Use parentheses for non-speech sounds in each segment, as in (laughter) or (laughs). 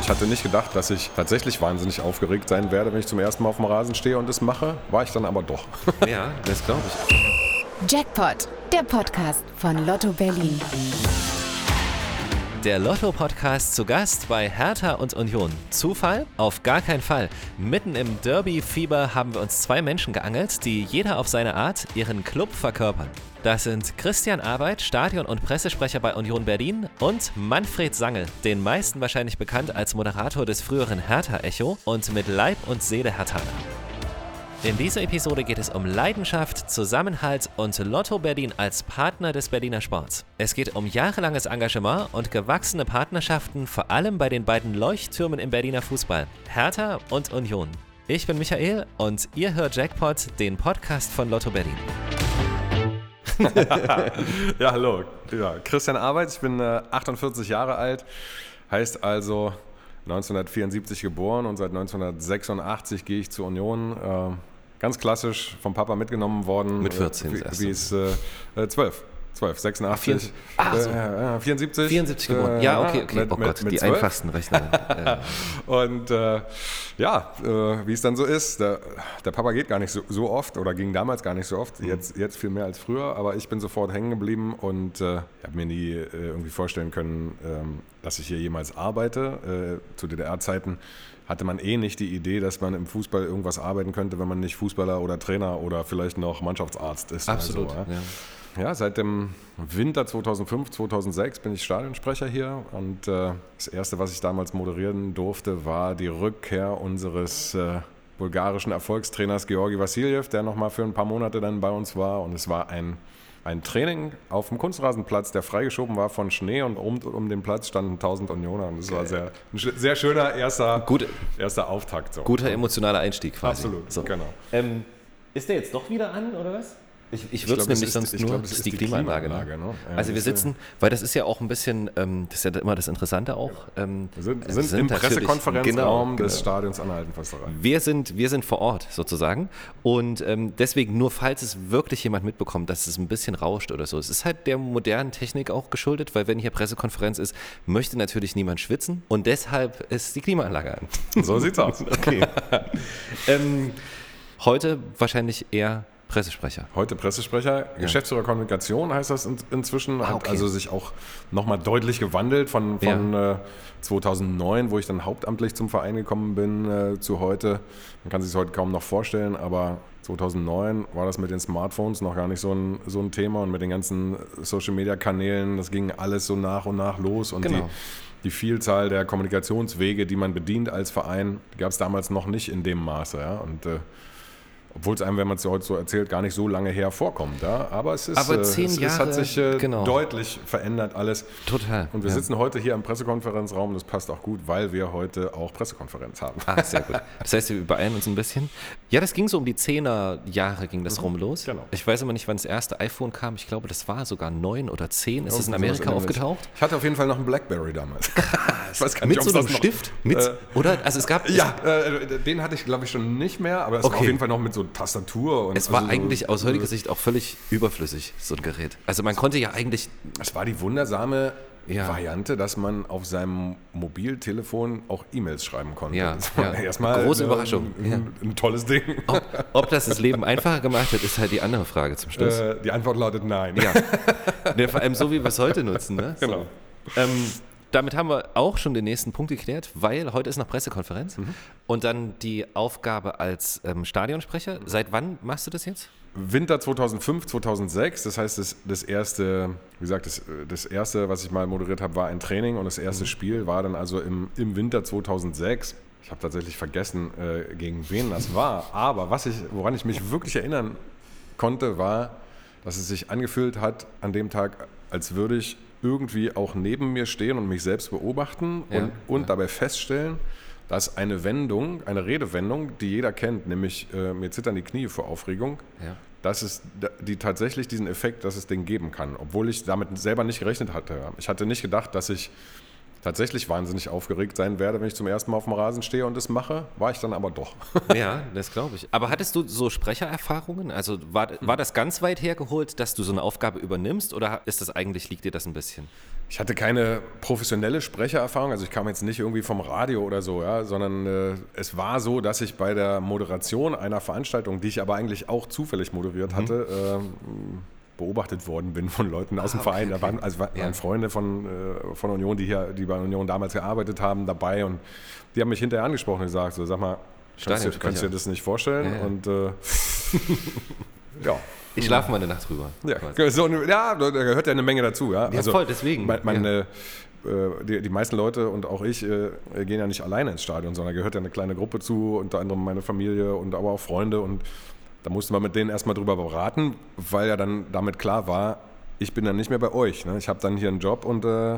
Ich hatte nicht gedacht, dass ich tatsächlich wahnsinnig aufgeregt sein werde, wenn ich zum ersten Mal auf dem Rasen stehe und das mache. War ich dann aber doch. (laughs) Ja, das glaube ich. Jackpot, der Podcast von Lotto Berlin. Der Lotto-Podcast zu Gast bei Hertha und Union. Zufall? Auf gar keinen Fall. Mitten im Derby-Fieber haben wir uns zwei Menschen geangelt, die jeder auf seine Art ihren Club verkörpern. Das sind Christian Arbeit, Stadion- und Pressesprecher bei Union Berlin und Manfred Sangel, den meisten wahrscheinlich bekannt als Moderator des früheren Hertha-Echo und mit Leib und Seele Herthaner. In dieser Episode geht es um Leidenschaft, Zusammenhalt und Lotto Berlin als Partner des Berliner Sports. Es geht um jahrelanges Engagement und gewachsene Partnerschaften, vor allem bei den beiden Leuchttürmen im Berliner Fußball, Hertha und Union. Ich bin Michael und ihr hört Jackpot, den Podcast von Lotto Berlin. (laughs) ja, hallo. Ja, Christian Arbeit, ich bin äh, 48 Jahre alt, heißt also 1974 geboren und seit 1986 gehe ich zur Union. Ganz klassisch vom Papa mitgenommen worden. Mit 14 äh, Wie erste es äh, äh, 12. 12, 86. Ah, so. äh, äh, 74. 74 geboren. Äh, Ja, okay, okay. Mit, oh mit, Gott, mit die 12. einfachsten Rechner. (laughs) Äh, Und äh, ja, äh, wie es dann so ist, der, der Papa geht gar nicht so, so oft oder ging damals gar nicht so Mhm. oft, jetzt, jetzt viel mehr als früher, aber ich bin sofort hängen geblieben und äh, habe mir nie irgendwie vorstellen können, ähm, dass ich hier jemals arbeite. Äh, zu DDR-Zeiten hatte man eh nicht die Idee, dass man im Fußball irgendwas arbeiten könnte, wenn man nicht Fußballer oder Trainer oder vielleicht noch Mannschaftsarzt ist. absolut. So, ja. ja. Ja, seit dem Winter 2005, 2006 bin ich Stadionsprecher hier und äh, das Erste, was ich damals moderieren durfte, war die Rückkehr unseres äh, bulgarischen Erfolgstrainers Georgi Vassiljev, der nochmal für ein paar Monate dann bei uns war und es war ein, ein Training auf dem Kunstrasenplatz, der freigeschoben war von Schnee und um, um den Platz standen 1000 Unioner und es war sehr, ein sehr schöner erster, Gut. erster Auftakt. So. Guter emotionaler Einstieg quasi. Absolut, So. genau. Ähm, ist der jetzt doch wieder an, oder was? Ich, ich würde es nämlich ist- sonst ich nur, glaub, das das ist die ist die Klimaanlage. Ne? Klimaanlage, ne? Ja, also wir ist, sitzen, weil das ist ja auch ein bisschen, ähm, das ist ja immer das Interessante auch. Ähm, Wir sind, wir sind, im natürlich- Pressekonferenzraum genau, des genau. Stadions Anhalten Försterei. Wir sind, wir sind vor Ort sozusagen und ähm, deswegen nur falls es wirklich jemand mitbekommt, dass es ein bisschen rauscht oder so. Es ist halt der modernen Technik auch geschuldet, weil wenn hier Pressekonferenz ist, möchte natürlich niemand schwitzen und deshalb ist die Klimaanlage an. So sieht's aus. (laughs) Okay. (laughs) ähm, heute wahrscheinlich eher Pressesprecher. Heute Pressesprecher, Geschäftsführer Kommunikation heißt das in, inzwischen, hat okay. also sich auch nochmal deutlich gewandelt von, von äh, 2009, wo ich dann hauptamtlich zum Verein gekommen bin, äh, zu heute. Man kann sich es heute kaum noch vorstellen, aber 2009 war das mit den Smartphones noch gar nicht so ein, so ein Thema und mit den ganzen Social-Media-Kanälen, das ging alles so nach und nach los und Genau. die, die Vielzahl der Kommunikationswege, die man bedient als Verein, gab es damals noch nicht in dem Maße. Ja? Und äh, obwohl es einem, wenn man es heute so erzählt, gar nicht so lange her vorkommt. Ja? Aber es ist, Aber äh, zehn es, es Jahre, hat sich äh, genau. deutlich verändert alles. Total. Und wir ja. sitzen heute hier im Pressekonferenzraum. Das passt auch gut, weil wir heute auch Pressekonferenz haben. Ah, sehr gut. Das heißt, wir übereilen uns ein bisschen. Ja, das ging so um die 10er Jahre ging das rum los. genau. Ich weiß aber nicht, wann das erste iPhone kam. Ich glaube, das war sogar 9 oder 10. Ist es in Amerika aufgetaucht? Ich hatte auf jeden Fall noch einen Blackberry damals. (laughs) weiß gar Mit so es einem Stift? Mit, Äh, oder? Also es gab... ja, äh, den hatte ich glaube ich schon nicht mehr, aber es war Okay. auf jeden Fall noch mit so Tastatur. Und Es war also so- eigentlich aus heutiger Sicht auch völlig überflüssig, so ein Gerät. Also man konnte ja eigentlich... Es war die wundersame Ja. Variante, dass man auf seinem Mobiltelefon auch E-Mails schreiben konnte. Ja, das war ja. erstmal Große äh, Überraschung, Ein, ja. ein tolles Ding. Ob, ob das das Leben einfacher gemacht hat, ist halt die andere Frage zum Schluss. Äh, die Antwort lautet nein. Ja. Ne, vor allem so, wie wir es heute nutzen. Ne? So. (laughs) Genau. Ähm, damit haben wir auch schon den nächsten Punkt geklärt, weil heute ist noch Pressekonferenz Mhm. und dann die Aufgabe als ähm, Stadionsprecher. Seit wann machst du das jetzt? Winter 2005, 2006, das heißt, das, das erste, wie gesagt, das, das erste, was ich mal moderiert habe, war ein Training und das erste Spiel war dann also im, im Winter 2006. Ich habe tatsächlich vergessen, äh, gegen wen das war, aber was ich, woran ich mich wirklich erinnern konnte, war, dass es sich angefühlt hat an dem Tag, als würde ich irgendwie auch neben mir stehen und mich selbst beobachten Ja, und, und dabei feststellen, dass eine Wendung, eine Redewendung, die jeder kennt, nämlich äh, mir zittern die Knie vor Aufregung, Ja. dass es die tatsächlich diesen Effekt, dass es den geben kann, obwohl ich damit selber nicht gerechnet hatte. Ich hatte nicht gedacht, dass ich tatsächlich wahnsinnig aufgeregt sein werde, wenn ich zum ersten Mal auf dem Rasen stehe und das mache. War ich dann aber doch. (laughs) Ja, das glaube ich. Aber hattest du so Sprechererfahrungen? Also war, war das ganz weit hergeholt, dass du so eine Aufgabe übernimmst oder ist das eigentlich, liegt dir das ein bisschen? Ich hatte keine professionelle Sprechererfahrung, also ich kam jetzt nicht irgendwie vom Radio oder so, ja, sondern äh, es war so, dass ich bei der Moderation einer Veranstaltung, die ich aber eigentlich auch zufällig moderiert hatte, äh, beobachtet worden bin von Leuten aus dem Verein. Da waren, also waren Ja. Freunde von, äh, von Union, die hier, die bei Union damals gearbeitet haben, dabei und die haben mich hinterher angesprochen und gesagt, so sag mal, kannst du, kannst dir das nicht vorstellen? Ja. Und äh, (laughs) ja. Ich schlafe mal eine Nacht drüber. Ja, so, ja, da gehört ja eine Menge dazu. Ja, Ja, voll, deswegen, Man, man, ja. äh, äh, die, die meisten Leute und auch ich äh, gehen ja nicht alleine ins Stadion, sondern gehört ja eine kleine Gruppe zu, unter anderem meine Familie und aber auch Freunde. Und da musste man mit denen erstmal drüber beraten, weil ja dann damit klar war, ich bin dann nicht mehr bei euch. Ne? Ich habe dann hier einen Job und äh,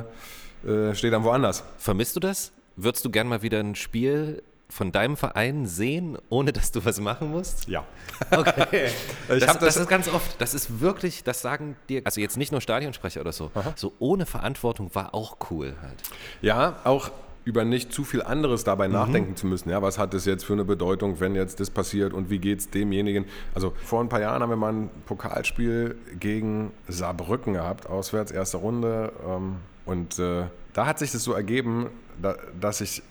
äh, stehe dann woanders. Vermisst du das? Würdest du gern mal wieder ein Spiel von deinem Verein sehen, ohne dass du was machen musst? Ja. (laughs) Okay. (laughs) Ich das, das, das- ist ganz oft, das ist wirklich, das sagen dir, also jetzt nicht nur Stadionsprecher oder so, so ohne Verantwortung war auch cool halt. Ja, auch über nicht zu viel anderes dabei nachdenken zu müssen. Ja, was hat das jetzt für eine Bedeutung, wenn jetzt das passiert und wie geht es demjenigen? Also vor ein paar Jahren haben wir mal ein Pokalspiel gegen Saarbrücken gehabt, auswärts, erste Runde. Ähm, und äh, da hat sich das so ergeben, da, dass ich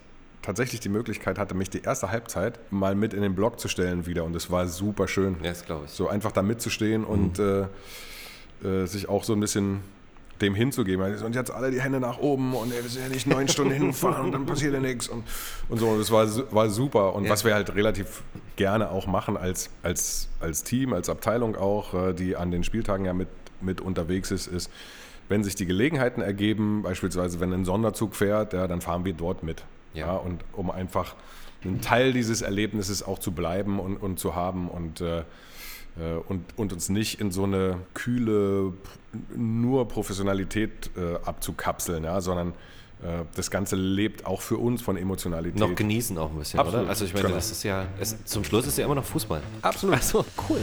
tatsächlich die Möglichkeit hatte, mich die erste Halbzeit mal mit in den Block zu stellen wieder. Und es war super schön. Ja, das glaube ich. So einfach da mitzustehen und äh, äh, sich auch so ein bisschen dem hinzugeben. Und jetzt alle die Hände nach oben und ey, wir sind ja nicht neun Stunden hinfahren und dann passiert ja nichts und, und so. Und das war, war super. Und Ja. was wir halt relativ gerne auch machen als, als, als Team, als Abteilung auch, äh, die an den Spieltagen ja mit, mit unterwegs ist, ist, wenn sich die Gelegenheiten ergeben, beispielsweise wenn ein Sonderzug fährt, ja, dann fahren wir dort mit. Ja. Ja. und um einfach ein Teil dieses Erlebnisses auch zu bleiben und, und zu haben und, äh, äh, und, und uns nicht in so eine kühle, nur Professionalität äh, abzukapseln, ja, sondern äh, das Ganze lebt auch für uns von Emotionalität. Noch genießen auch ein bisschen, Absolut. oder? Also ich meine, Genau. das ist ja, es, zum Schluss ist ja immer noch Fußball. Absolut. Also cool.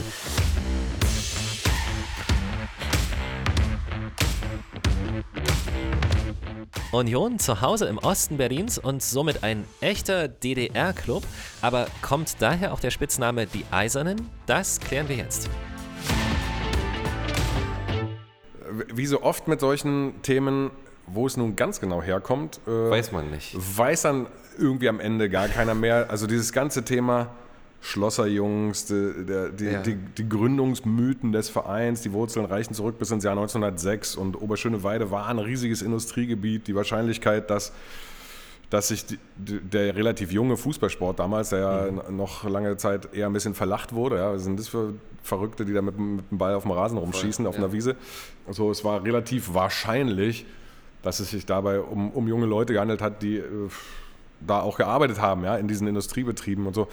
Union zu Hause im Osten Berlins und somit ein echter DDR-Club. Aber kommt daher auch der Spitzname Die Eisernen? Das klären wir jetzt. Wie so oft mit solchen Themen, wo es nun ganz genau herkommt, äh, Weiß man nicht. weiß dann irgendwie am Ende gar keiner mehr. Also dieses ganze Thema Schlosserjungs, die, die, Ja. die, die Gründungsmythen des Vereins, die Wurzeln reichen zurück bis ins Jahr 1906 und Oberschöneweide war ein riesiges Industriegebiet. Die Wahrscheinlichkeit, dass dass sich die, der relativ junge Fußballsport damals, der ja Mhm. noch lange Zeit eher ein bisschen verlacht wurde, ja, was sind das für Verrückte, die da mit, dem- mit dem Ball auf dem Rasen rumschießen, auf ja. einer Wiese. Also es war relativ wahrscheinlich, dass es sich dabei um, um junge Leute gehandelt hat, die äh, da auch gearbeitet haben, ja, in diesen Industriebetrieben und so.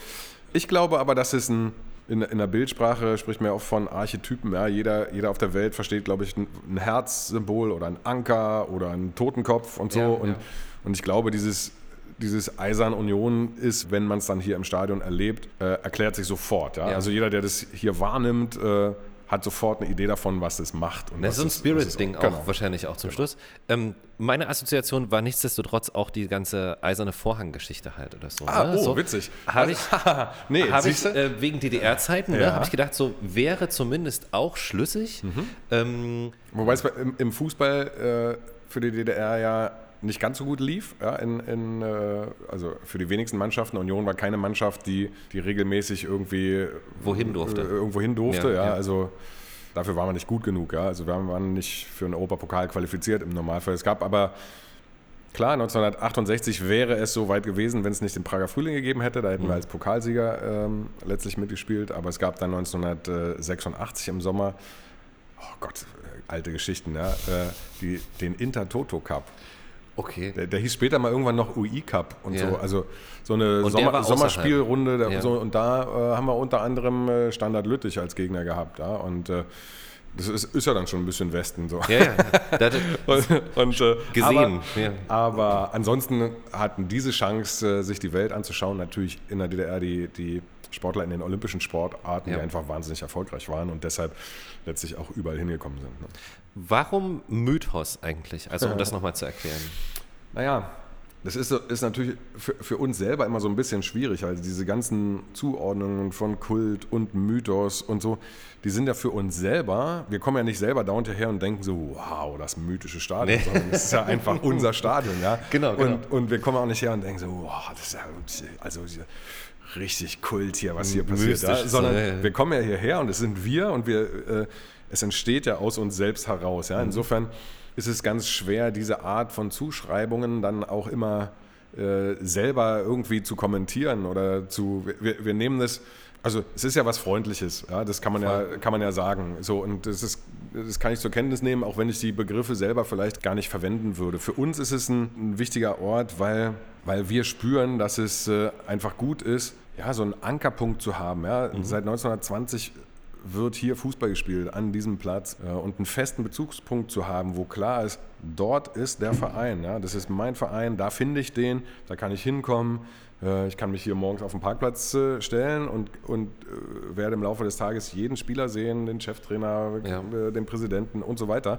Ich glaube aber, dass es ein, in, in der Bildsprache spricht man ja oft von Archetypen. Ja. Jeder, jeder auf der Welt versteht, glaube ich, ein, ein Herzsymbol oder ein Anker oder einen Totenkopf und so. Ja, und, ja. und ich glaube, dieses, dieses Eisern Union ist, wenn man es dann hier im Stadion erlebt, äh, erklärt sich sofort. Ja? Also jeder, der das hier wahrnimmt, äh, hat sofort eine Idee davon, was es macht. Und Das ist so ein Spirit-Ding auch Genau. wahrscheinlich auch zum Schluss. Ähm, meine Assoziation war nichtsdestotrotz auch die ganze eiserne Vorhang-Geschichte halt oder so. Ah, ne? oh, so, witzig. Habe ich, (laughs) nee, hab ich äh, wegen DDR-Zeiten, ne, Ja. habe ich gedacht, so wäre zumindest auch schlüssig. Mhm. Ähm, Wobei es im, im Fußball äh, für die DDR ja nicht ganz so gut lief. Ja, in, in, äh, also für die wenigsten Mannschaften. Union war keine Mannschaft, die, die regelmäßig irgendwie Wohin durfte. Äh, irgendwo hin durfte. Ja, Ja. Also dafür waren wir nicht gut genug. Ja. Also wir waren nicht für einen Europapokal qualifiziert im Normalfall. Es gab aber Klar, 1968 wäre es so weit gewesen, wenn es nicht den Prager Frühling gegeben hätte. Da hätten Mhm. wir als Pokalsieger ähm, letztlich mitgespielt. Aber es gab dann 1986 im Sommer, oh Gott, äh, alte Geschichten, ja, äh, die, den Intertoto Cup. Okay. Der, der hieß später mal irgendwann noch UI Cup und Ja. so. Also so eine Sommer. Sommerspielrunde. Der, Ja. so, und da äh, haben wir unter anderem äh, Standard Lüttich als Gegner gehabt. Ja, und äh, das ist, ist ja dann schon ein bisschen Westen. So. Ja, ja. Da, da, (laughs) Und, und, äh, Gesehen, Aber, ja. aber ansonsten hatten diese Chance, äh, sich die Welt anzuschauen, natürlich in der DDR die, die Sportler in den olympischen Sportarten, Ja. die einfach wahnsinnig erfolgreich waren und deshalb letztlich auch überall hingekommen sind. Ne? warum Mythos eigentlich? Also um das (laughs) nochmal zu erklären. Naja, das ist, ist natürlich für, für uns selber immer so ein bisschen schwierig. Also diese ganzen Zuordnungen von Kult und Mythos und so, die sind ja für uns selber, wir kommen ja nicht selber dauernd hierher und denken so, wow, das mythische Stadion, Nee. sondern es ist ja einfach unser Stadion, ja. (laughs) Genau, genau. Und, und wir kommen auch nicht her und denken so, wow, das ist ja also richtig Kult hier, was hier passiert. Ist Sondern so, ja, wir kommen ja hierher und es sind wir und wir, äh, es entsteht ja aus uns selbst heraus. Mhm. Ja? Insofern ist es ganz schwer, diese Art von Zuschreibungen dann auch immer äh, selber irgendwie zu kommentieren oder zu. Wir, wir nehmen das. Also es ist ja was Freundliches, ja, das kann man ja, kann man ja sagen. So, und das, ist, das kann ich zur Kenntnis nehmen, auch wenn ich die Begriffe selber vielleicht gar nicht verwenden würde. Für uns ist es ein, ein wichtiger Ort, weil, weil wir spüren, dass es äh, einfach gut ist, ja, so einen Ankerpunkt zu haben. Ja. Seit 1920 wird hier Fußball gespielt an diesem Platz äh, und einen festen Bezugspunkt zu haben, wo klar ist, dort ist der Verein. Ja? Das ist mein Verein, da finde ich den, da kann ich hinkommen. Äh, ich kann mich hier morgens auf den Parkplatz äh, stellen und, und werde im Laufe des Tages jeden Spieler sehen, den Cheftrainer, Ja. den Präsidenten und so weiter.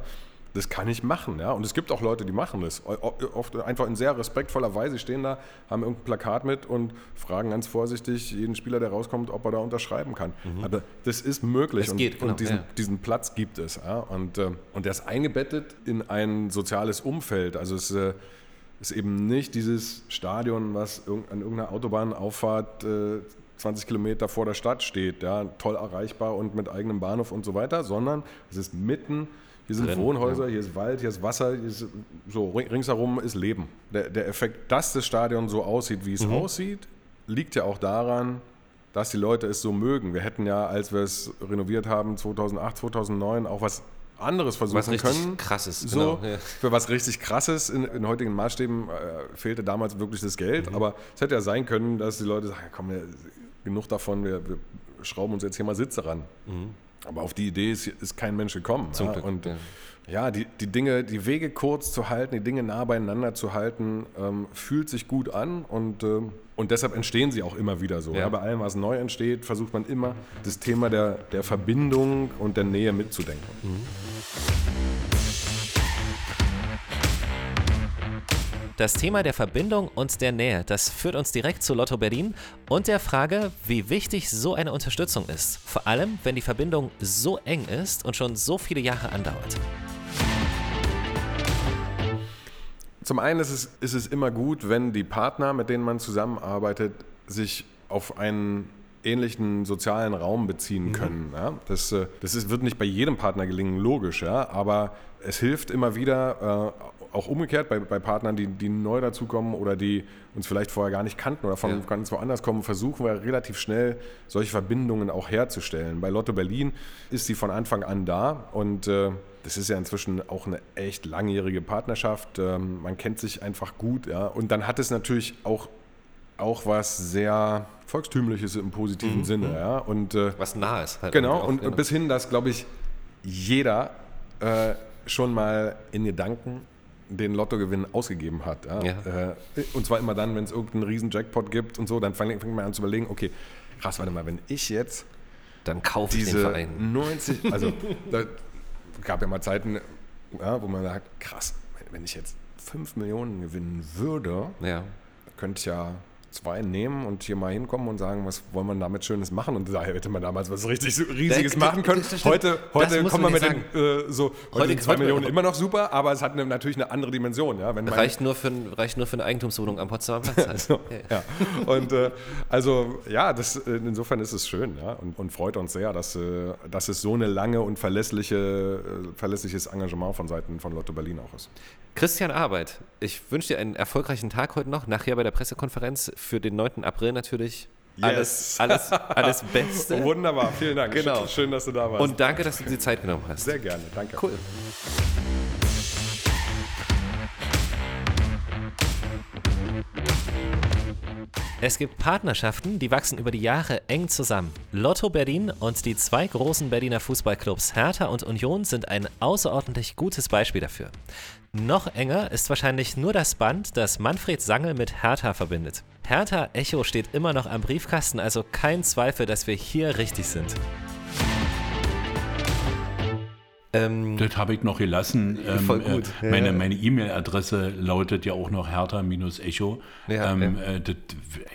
Das kann ich machen, ja. Und es gibt auch Leute, die machen das. Oft einfach in sehr respektvoller Weise stehen da, haben irgendein Plakat mit und fragen ganz vorsichtig jeden Spieler, der rauskommt, ob er da unterschreiben kann. Aber das ist möglich und, geht, genau, und diesen, ja. diesen Platz gibt es. Ja. Und, äh, und der ist eingebettet in ein soziales Umfeld. Also es äh, ist eben nicht dieses Stadion, was an irgendeiner Autobahnauffahrt äh, 20 Kilometer vor der Stadt steht, ja, toll erreichbar und mit eigenem Bahnhof und so weiter, sondern es ist mitten, hier sind Drin, Wohnhäuser, hier ist Wald, hier ist Wasser, hier ist, so ring- ringsherum ist Leben. Der, der Effekt, dass das Stadion so aussieht, wie es Mhm. aussieht, liegt ja auch daran, dass die Leute es so mögen. Wir hätten ja, als wir es renoviert haben, 2008, 2009, auch was anderes versuchen Was richtig können. krasses, So, genau, ja. für was richtig krasses in, in heutigen Maßstäben äh, fehlte damals wirklich das Geld. Mhm. Aber es hätte ja sein können, dass die Leute sagen, ja, komm, wir, genug davon, wir, wir schrauben uns jetzt hier mal Sitze ran. Aber auf die Idee ist, ist kein Mensch gekommen. Mhm. Zum ja? Glück, Und ja. ja, die, die Dinge, die Wege kurz zu halten, die Dinge nah beieinander zu halten, ähm, fühlt sich gut an und, ähm, und deshalb entstehen sie auch immer wieder so. Ja. Ja. Bei allem, was neu entsteht, versucht man immer das Thema der, der Verbindung und der Nähe mitzudenken. Das Thema der Verbindung und der Nähe, das führt uns direkt zu Lotto Berlin und der Frage, wie wichtig so eine Unterstützung ist. Vor allem, wenn die Verbindung so eng ist und schon so viele Jahre andauert. Zum einen ist es, ist es immer gut, wenn die Partner, mit denen man zusammenarbeitet, sich auf einen ähnlichen sozialen Raum beziehen können. Ja? Das, äh, das ist, wird nicht bei jedem Partner gelingen, logisch, ja? aber es hilft immer wieder, äh, auch umgekehrt bei, bei Partnern, die, die neu dazukommen oder die uns vielleicht vorher gar nicht kannten oder von Ja. ganz woanders kommen, versuchen wir relativ schnell solche Verbindungen auch herzustellen. Bei Lotto Berlin ist sie von Anfang an da und äh, das ist ja inzwischen auch eine echt langjährige Partnerschaft. Ähm, man kennt sich einfach gut, ja. Und dann hat es natürlich auch, auch was sehr Volkstümliches im positiven Sinne, ja. Und äh, Was nah ist. Halt Genau, und genau. bis hin, dass, glaube ich, jeder äh, schon mal in Gedanken den Lottogewinn ausgegeben hat. Ja? Ja. Äh, und zwar immer dann, wenn es irgendeinen riesen Jackpot gibt und so, dann fängt fängt man an zu überlegen, okay, krass, warte mal, wenn ich jetzt Dann kaufe ich den diese Verein. 90, (laughs) also da gab ja mal Zeiten, ja, wo man sagt, krass, wenn- ich jetzt 5 Millionen gewinnen würde, Ja. könnte ich ja zwei nehmen und hier mal hinkommen und sagen, was wollen wir damit Schönes machen? Und daher hätte man damals was richtig Riesiges Das- machen können. das- das. Heute, heute man man mit nicht den, äh, so, heute, Heute- zwei Millionen immer noch super, aber es hat eine, natürlich eine andere Dimension. Ja? Wenn Reicht nur, für, ein- reicht nur für eine Eigentumswohnung am Potsdamer Platz. Halt. (laughs) so, ja. Und äh, also ja, das, äh, insofern ist es schön ja? und, und freut uns sehr, dass, äh, dass es so eine lange und verlässliche, äh, verlässliches Engagement von Seiten von Lotto Berlin auch ist. Christian Arbeit, ich wünsche dir einen erfolgreichen Tag heute noch. Nachher bei der Pressekonferenz für den 9. April natürlich alles, Yes. alles, (laughs) alles Beste. Wunderbar, vielen Dank. Genau. Schön, schön, dass du da warst. Und danke, dass du dir die Zeit genommen hast. sehr gerne, danke. Cool. Es gibt Partnerschaften, die wachsen über die Jahre eng zusammen. Lotto Berlin und die zwei großen Berliner Fußballclubs Hertha und Union sind ein außerordentlich gutes Beispiel dafür. Noch enger ist wahrscheinlich nur das Band, das Manfred Sangel mit Hertha verbindet. Hertha Echo steht immer noch am Briefkasten, also kein Zweifel, dass wir hier richtig sind. Ähm, das habe ich noch gelassen. Ähm, voll gut. Äh, meine meine E-Mail-Adresse lautet ja auch noch hertha-echo. Ja, ähm, ja. Äh, das,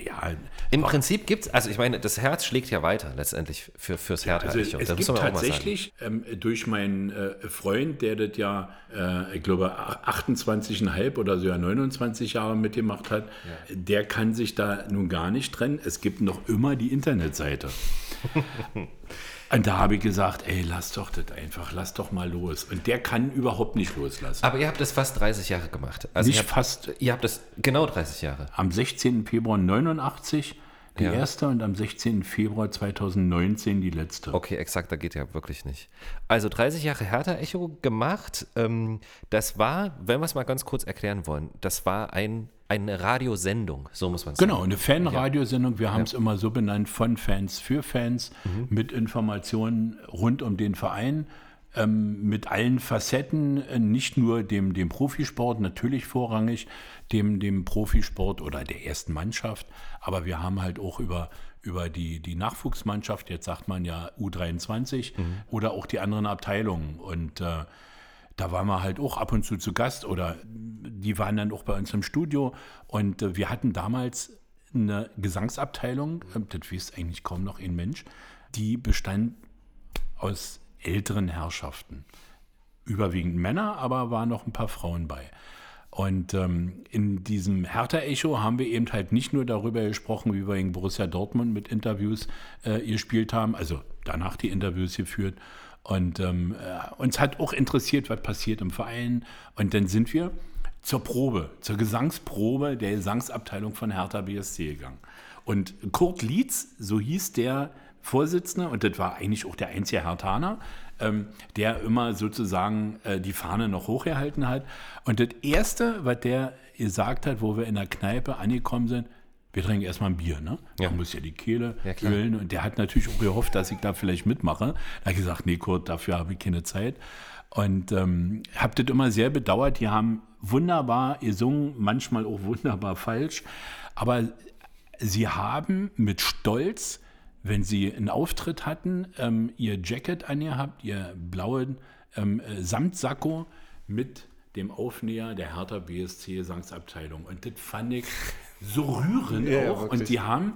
ja, Im Prinzip gibt es, also ich meine, das Herz schlägt ja weiter letztendlich für, fürs Hertha-Echo. Ja, also es gibt tatsächlich ähm, durch meinen äh, Freund, der das ja, äh, ich glaube, 28,5 oder sogar 29 Jahre mitgemacht hat, der kann sich da nun gar nicht trennen. Es gibt noch immer die Internetseite. (laughs) Und da habe ich gesagt, ey, lass doch das einfach, lass doch mal los. Und der kann überhaupt nicht loslassen. Aber ihr habt das fast 30 Jahre gemacht. Also nicht habt, fast. Ihr habt das genau 30 Jahre. Am 16. Februar 89 die ja. erste und am 16. Februar 2019 die letzte. Okay, exakt, da geht ja wirklich nicht. Also 30 Jahre Hertha-Echo gemacht. Ähm, das war, wenn wir es mal ganz kurz erklären wollen, das war ein eine Radiosendung, so muss man sagen. Genau, eine Fanradiosendung. Wir haben es immer so benannt, von Fans für Fans, mhm. mit Informationen rund um den Verein, ähm, mit allen Facetten, äh, nicht nur dem, dem Profisport, natürlich vorrangig dem, dem Profisport oder der ersten Mannschaft, aber wir haben halt auch über, über die, die Nachwuchsmannschaft, jetzt sagt man ja U23, mhm. oder auch die anderen Abteilungen. Und äh, da waren wir halt auch ab und zu zu Gast oder die waren dann auch bei uns im Studio und äh, wir hatten damals eine Gesangsabteilung, äh, das weiß eigentlich kaum noch ein Mensch, die bestand aus älteren Herrschaften. Überwiegend Männer, aber waren noch ein paar Frauen bei. Und ähm, in diesem Hertha-Echo haben wir eben halt nicht nur darüber gesprochen, wie wir in Borussia Dortmund mit Interviews äh, gespielt haben, also danach die Interviews geführt, und ähm, äh, uns hat auch interessiert, was passiert im Verein. Und dann sind wir zur Probe, zur Gesangsprobe der Gesangsabteilung von Hertha BSC gegangen. Und Kurt Lietz, so hieß der Vorsitzende, und das war eigentlich auch der einzige Hertaner, ähm, der immer sozusagen äh, die Fahne noch hochgehalten hat. Und das Erste, was der gesagt hat, wo wir in der Kneipe angekommen sind, wir trinken erstmal ein Bier, ne? Ja. Man muss ja die Kehle ja, ölen. Und der hat natürlich auch gehofft, dass ich da vielleicht mitmache. Da hat gesagt, nee, Kurt, dafür habe ich keine Zeit. Und ähm, habe das immer sehr bedauert. Die haben wunderbar gesungen, manchmal auch wunderbar falsch. Aber sie haben mit Stolz, wenn sie einen Auftritt hatten, ähm, ihr Jacket angehabt, ihr blauen ähm, äh, Samtsacko mit dem Aufnäher der Hertha BSC Gesangsabteilung. Und das fand ich so rührend ja, auch. und die haben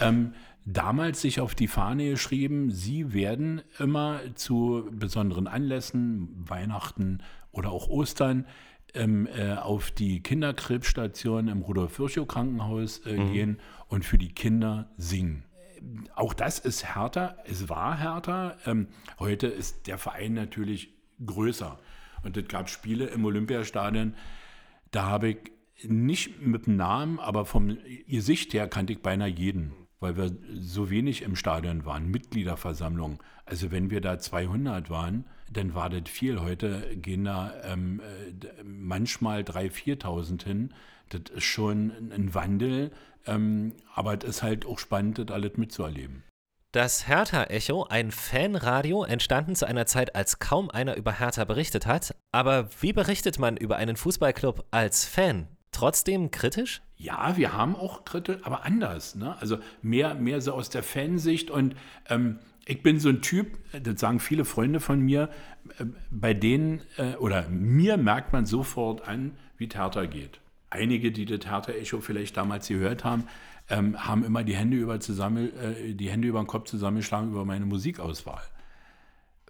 ähm, damals sich auf die Fahne geschrieben, sie werden immer zu besonderen Anlässen, Weihnachten oder auch Ostern, ähm, äh, auf die Kinderkrebsstation im Rudolf-Virchow-Krankenhaus äh, mhm. gehen und für die Kinder singen. Auch das ist härter, es war härter. Ähm, heute ist der Verein natürlich größer. Und es gab Spiele im Olympiastadion, da habe ich nicht mit dem Namen, aber vom Gesicht her kannte ich beinahe jeden, weil wir so wenig im Stadion waren, Mitgliederversammlung. Also wenn wir da 200 waren, dann war das viel. Heute gehen da ähm, äh, manchmal 3.000, 4.000 hin. Das ist schon ein Wandel, ähm, aber es ist halt auch spannend, das alles mitzuerleben. Das Hertha-Echo, ein Fanradio, entstanden zu einer Zeit, als kaum einer über Hertha berichtet hat. Aber wie berichtet man über einen Fußballclub als Fan? trotzdem kritisch? Ja, wir haben auch kritisch, aber anders. Ne? Also mehr, mehr so aus der Fansicht. Und ähm, ich bin so ein Typ, das sagen viele Freunde von mir, äh, bei denen äh, oder mir merkt man sofort an, wie Hertha geht. Einige, die das Hertha-Echo vielleicht damals gehört haben, ähm, haben immer die Hände über zusammen, äh, die Hände über den Kopf zusammengeschlagen über meine Musikauswahl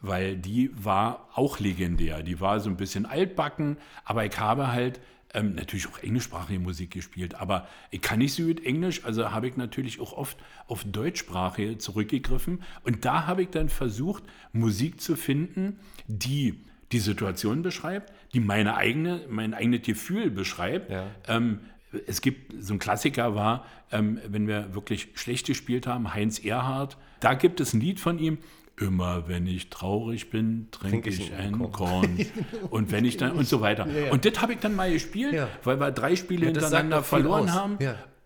weil die war auch legendär. Die war so ein bisschen altbacken, aber ich habe halt ähm, natürlich auch englischsprachige Musik gespielt, aber ich kann nicht so gut Englisch, also habe ich natürlich auch oft auf Deutschsprache zurückgegriffen. Und da habe ich dann versucht, Musik zu finden, die die Situation beschreibt, die meine eigene, mein eigenes Gefühl beschreibt. Ja. Ähm, es gibt, so ein Klassiker war, ähm, wenn wir wirklich schlecht gespielt haben, Heinz Erhardt, da gibt es ein Lied von ihm, Immer wenn ich traurig bin, trinke Trink ich, ich ein Korn. Korn. (laughs) Und wenn ich dann und so weiter. Ja, ja. Und das habe ich dann mal gespielt, ja. weil wir drei Spiele hintereinander verloren haben.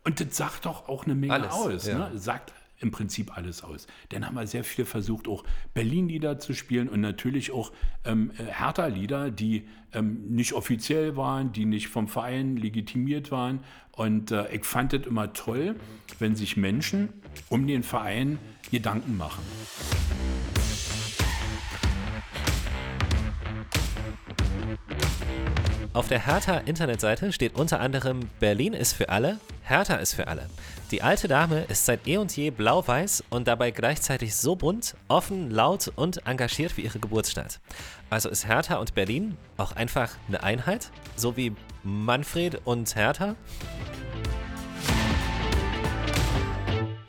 Und das sagt doch auch eine Menge alles, aus. Ne? Sagt im Prinzip alles aus. Dann haben wir sehr viel versucht, auch Berlin-Lieder zu spielen und natürlich auch ähm, äh, Hertha-Lieder, die ähm, nicht offiziell waren, die nicht vom Verein legitimiert waren. Und äh, ich fand es immer toll, wenn sich Menschen um den Verein Gedanken machen. Auf der Hertha-Internetseite steht unter anderem Berlin ist für alle, Hertha ist für alle. Die alte Dame ist seit eh und je blau-weiß und dabei gleichzeitig so bunt, offen, laut und engagiert wie ihre Geburtsstadt. Also ist Hertha und Berlin auch einfach eine Einheit, so wie Manfred und Hertha?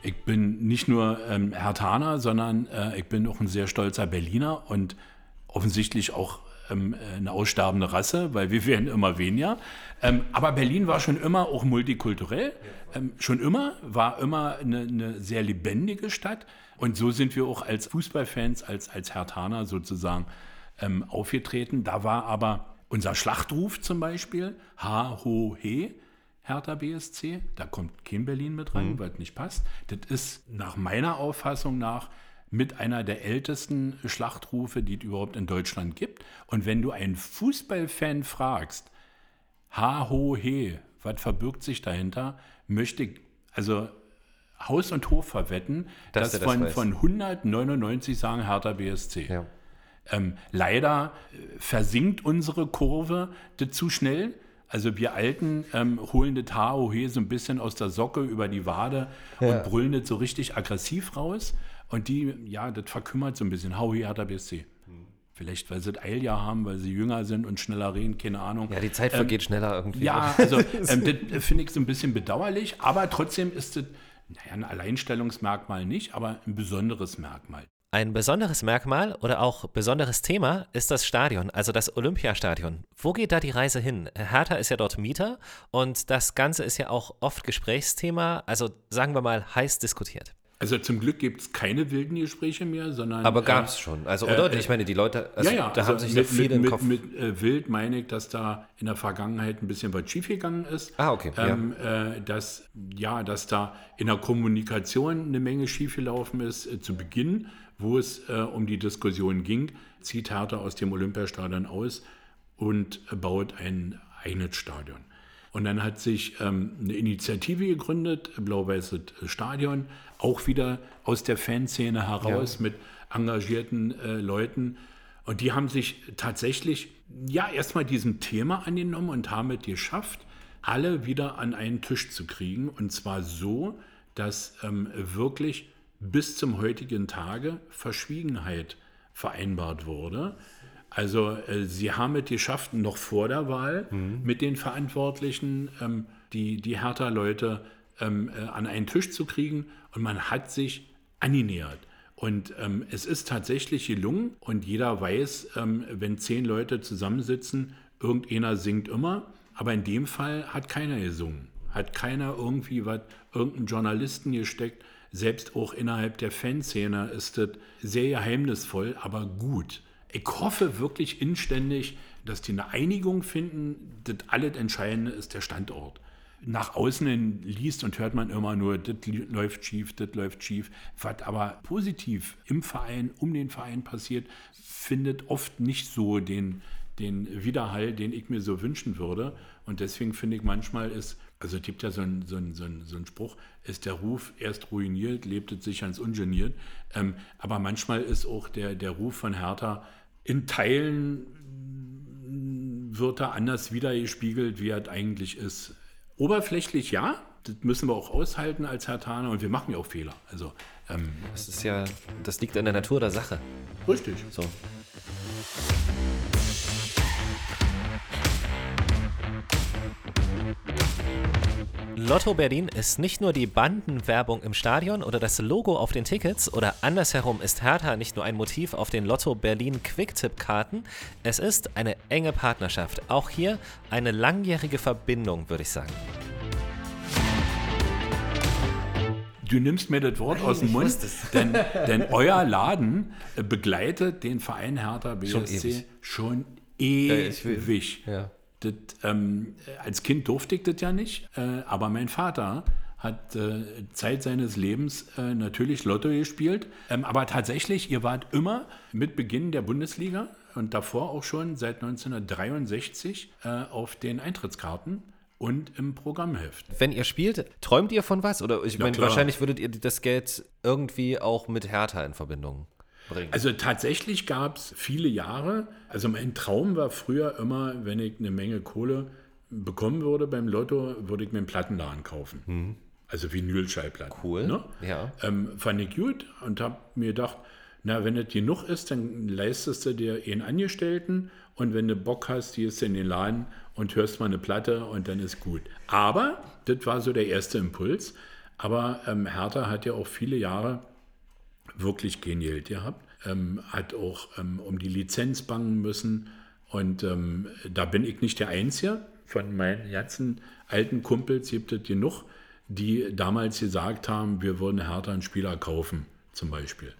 Ich bin nicht nur ähm, Hertaner, sondern äh, ich bin auch ein sehr stolzer Berliner und offensichtlich auch ähm, eine aussterbende Rasse, weil wir werden immer weniger. Ähm, aber Berlin war schon immer auch multikulturell, ähm, schon immer, war immer eine, eine, sehr lebendige Stadt. Und so sind wir auch als Fußballfans, als, als Hertaner sozusagen ähm, aufgetreten. Da war aber unser Schlachtruf zum Beispiel, Ha-Ho-He, Hertha BSC. Da kommt kein Berlin mit rein, mhm. weil es nicht passt. Das ist nach meiner Auffassung nach mit einer der ältesten Schlachtrufe, die es überhaupt in Deutschland gibt. Und wenn du einen Fußballfan fragst, ha, ho, he, was verbirgt sich dahinter, möchte ich, also Haus und Hof verwetten, dass, dass von, das von 199 sagen Hertha BSC. Ja. Ähm, leider äh, versinkt unsere Kurve zu schnell. Also wir Alten ähm, holen das HOH so ein bisschen aus der Socke über die Wade ja. und brüllen das so richtig aggressiv raus. Und die, ja, das verkümmert so ein bisschen. Hau Hertha BSC. Vielleicht, weil sie das Eiljahr haben, weil sie jünger sind und schneller reden, keine Ahnung. Ja, die Zeit vergeht ähm, schneller irgendwie. Ja, (laughs) also ähm, das finde ich so ein bisschen bedauerlich, aber trotzdem ist das, naja, ein Alleinstellungsmerkmal nicht, aber ein besonderes Merkmal. Ein besonderes Merkmal oder auch besonderes Thema ist das Stadion, also das Olympiastadion. Wo geht da die Reise hin? Hertha ist ja dort Mieter und das Ganze ist ja auch oft Gesprächsthema, also sagen wir mal heiß diskutiert. Also zum Glück gibt es keine wilden Gespräche mehr, sondern. Aber gab es äh, schon. Also, oder? Äh, ich meine, die Leute, also, ja, ja, da also haben sich mit, viele mit, im Kopf. Mit, mit äh, wild meine ich, dass da in der Vergangenheit ein bisschen was schiefgegangen ist. Ah, okay. Ähm, ja. Äh, dass, ja, dass da in der Kommunikation eine Menge schiefgelaufen ist äh, zu Beginn, wo es äh, um die Diskussion ging. Zieht Hertha aus dem Olympiastadion aus und baut ein eigenes Stadion. Und dann hat sich ähm, eine Initiative gegründet, Blau-Weißes Stadion, auch wieder aus der Fanszene heraus ja. mit engagierten äh, Leuten. Und die haben sich tatsächlich, ja, erstmal diesem Thema angenommen und haben es geschafft, alle wieder an einen Tisch zu kriegen. Und zwar so, dass ähm, wirklich bis zum heutigen Tage Verschwiegenheit vereinbart wurde. Also äh, sie haben es geschafft, noch vor der Wahl mhm. mit den Verantwortlichen ähm, die, die Hertha-Leute ähm, äh, an einen Tisch zu kriegen und man hat sich angenähert. Und ähm, es ist tatsächlich gelungen und jeder weiß, ähm, wenn zehn Leute zusammensitzen, irgendeiner singt immer, aber in dem Fall hat keiner gesungen, hat keiner irgendwie was, irgendeinen Journalisten gesteckt. Selbst auch innerhalb der Fanszene ist das sehr geheimnisvoll, aber gut. Ich hoffe wirklich inständig, dass die eine Einigung finden. Das alles Entscheidende ist der Standort nach außen hin liest und hört man immer nur, das läuft schief, das läuft schief. Was aber positiv im Verein, um den Verein passiert, findet oft nicht so den, den Widerhall, den ich mir so wünschen würde. Und deswegen finde ich manchmal ist, also es gibt ja so einen so so ein, so ein Spruch, ist der Ruf erst ruiniert, lebt es sich ganz ungeniert. Ähm, aber manchmal ist auch der, der Ruf von Hertha in Teilen wird er anders wiedergespiegelt, wie er eigentlich ist. Oberflächlich ja, das müssen wir auch aushalten als Herr Thaner und wir machen ja auch Fehler. Also, ähm, das ist ja, das liegt in der Natur der Sache. Richtig. So. Lotto Berlin ist nicht nur die Bandenwerbung im Stadion oder das Logo auf den Tickets oder andersherum ist Hertha nicht nur ein Motiv auf den Lotto Berlin Quicktip-Karten, es ist eine enge Partnerschaft. Auch hier eine langjährige Verbindung, würde ich sagen. Du nimmst mir das Wort Nein, aus dem Mund, denn, (laughs) denn, euer Laden begleitet den Verein Hertha BSC schon ewig. Schon ewig. Ja. Das, ähm, als Kind durfte ich das ja nicht, äh, aber mein Vater hat äh, Zeit seines Lebens äh, natürlich Lotto gespielt. Ähm, aber tatsächlich, ihr wart immer mit Beginn der Bundesliga und davor auch schon seit 1963 äh, auf den Eintrittskarten und im Programmheft. Wenn ihr spielt, träumt ihr von was? Oder ich meine, wahrscheinlich würdet ihr das Geld irgendwie auch mit Hertha in Verbindung bringen? Also tatsächlich gab es viele Jahre, also mein Traum war früher immer, wenn ich eine Menge Kohle bekommen würde beim Lotto, würde ich mir einen Plattenladen kaufen. Also Vinylschallplatten. Cool, Ne? ja. Ähm, fand ich gut und habe mir gedacht, na, wenn das genug ist, dann leistest du dir einen Angestellten und wenn du Bock hast, gehst du in den Laden und hörst mal eine Platte und dann ist gut. Aber, das war so der erste Impuls, aber ähm, Hertha hat ja auch viele Jahre wirklich kein Geld gehabt, ähm, hat auch ähm, um die Lizenz bangen müssen und ähm, da bin ich nicht der Einzige. Von meinen ganzen alten Kumpels gibt es genug, die damals gesagt haben, wir würden Hertha einen Spieler kaufen, zum Beispiel.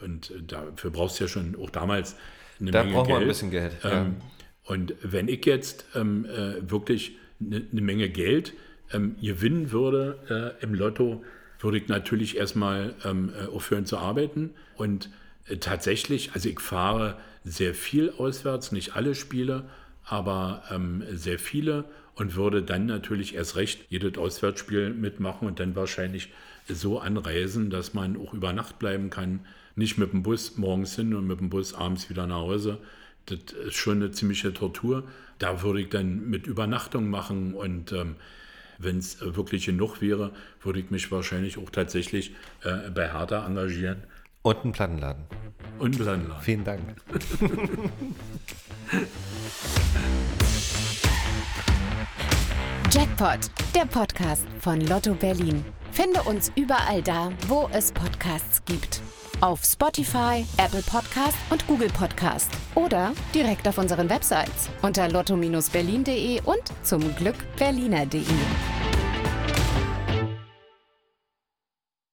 Und äh, dafür brauchst du ja schon auch damals eine Da Menge braucht Geld. man ein bisschen Geld, ja. Ähm, Und wenn ich jetzt ähm, äh, wirklich eine ne Menge Geld ähm, gewinnen würde äh, im Lotto, würde ich natürlich erstmal ähm, äh, aufhören zu arbeiten. Und äh, tatsächlich, also ich fahre sehr viel auswärts, nicht alle Spiele, aber ähm, sehr viele und würde dann natürlich erst recht jedes Auswärtsspiel mitmachen und dann wahrscheinlich so anreisen, dass man auch über Nacht bleiben kann. Nicht mit dem Bus morgens hin und mit dem Bus abends wieder nach Hause. Das ist schon eine ziemliche Tortur. Da würde ich dann mit Übernachtung machen und ähm, wenn es wirklich genug wäre, würde ich mich wahrscheinlich auch tatsächlich äh, bei Hertha engagieren Und einen Plattenladen. und Landladen. Vielen Dank. (laughs) Jackpot, der Podcast von Lotto Berlin. Finde uns überall da, wo es Podcasts gibt. Auf Spotify, Apple Podcast und Google Podcast. Oder direkt auf unseren Websites unter lotto-berlin.de und zum Glück berliner.de.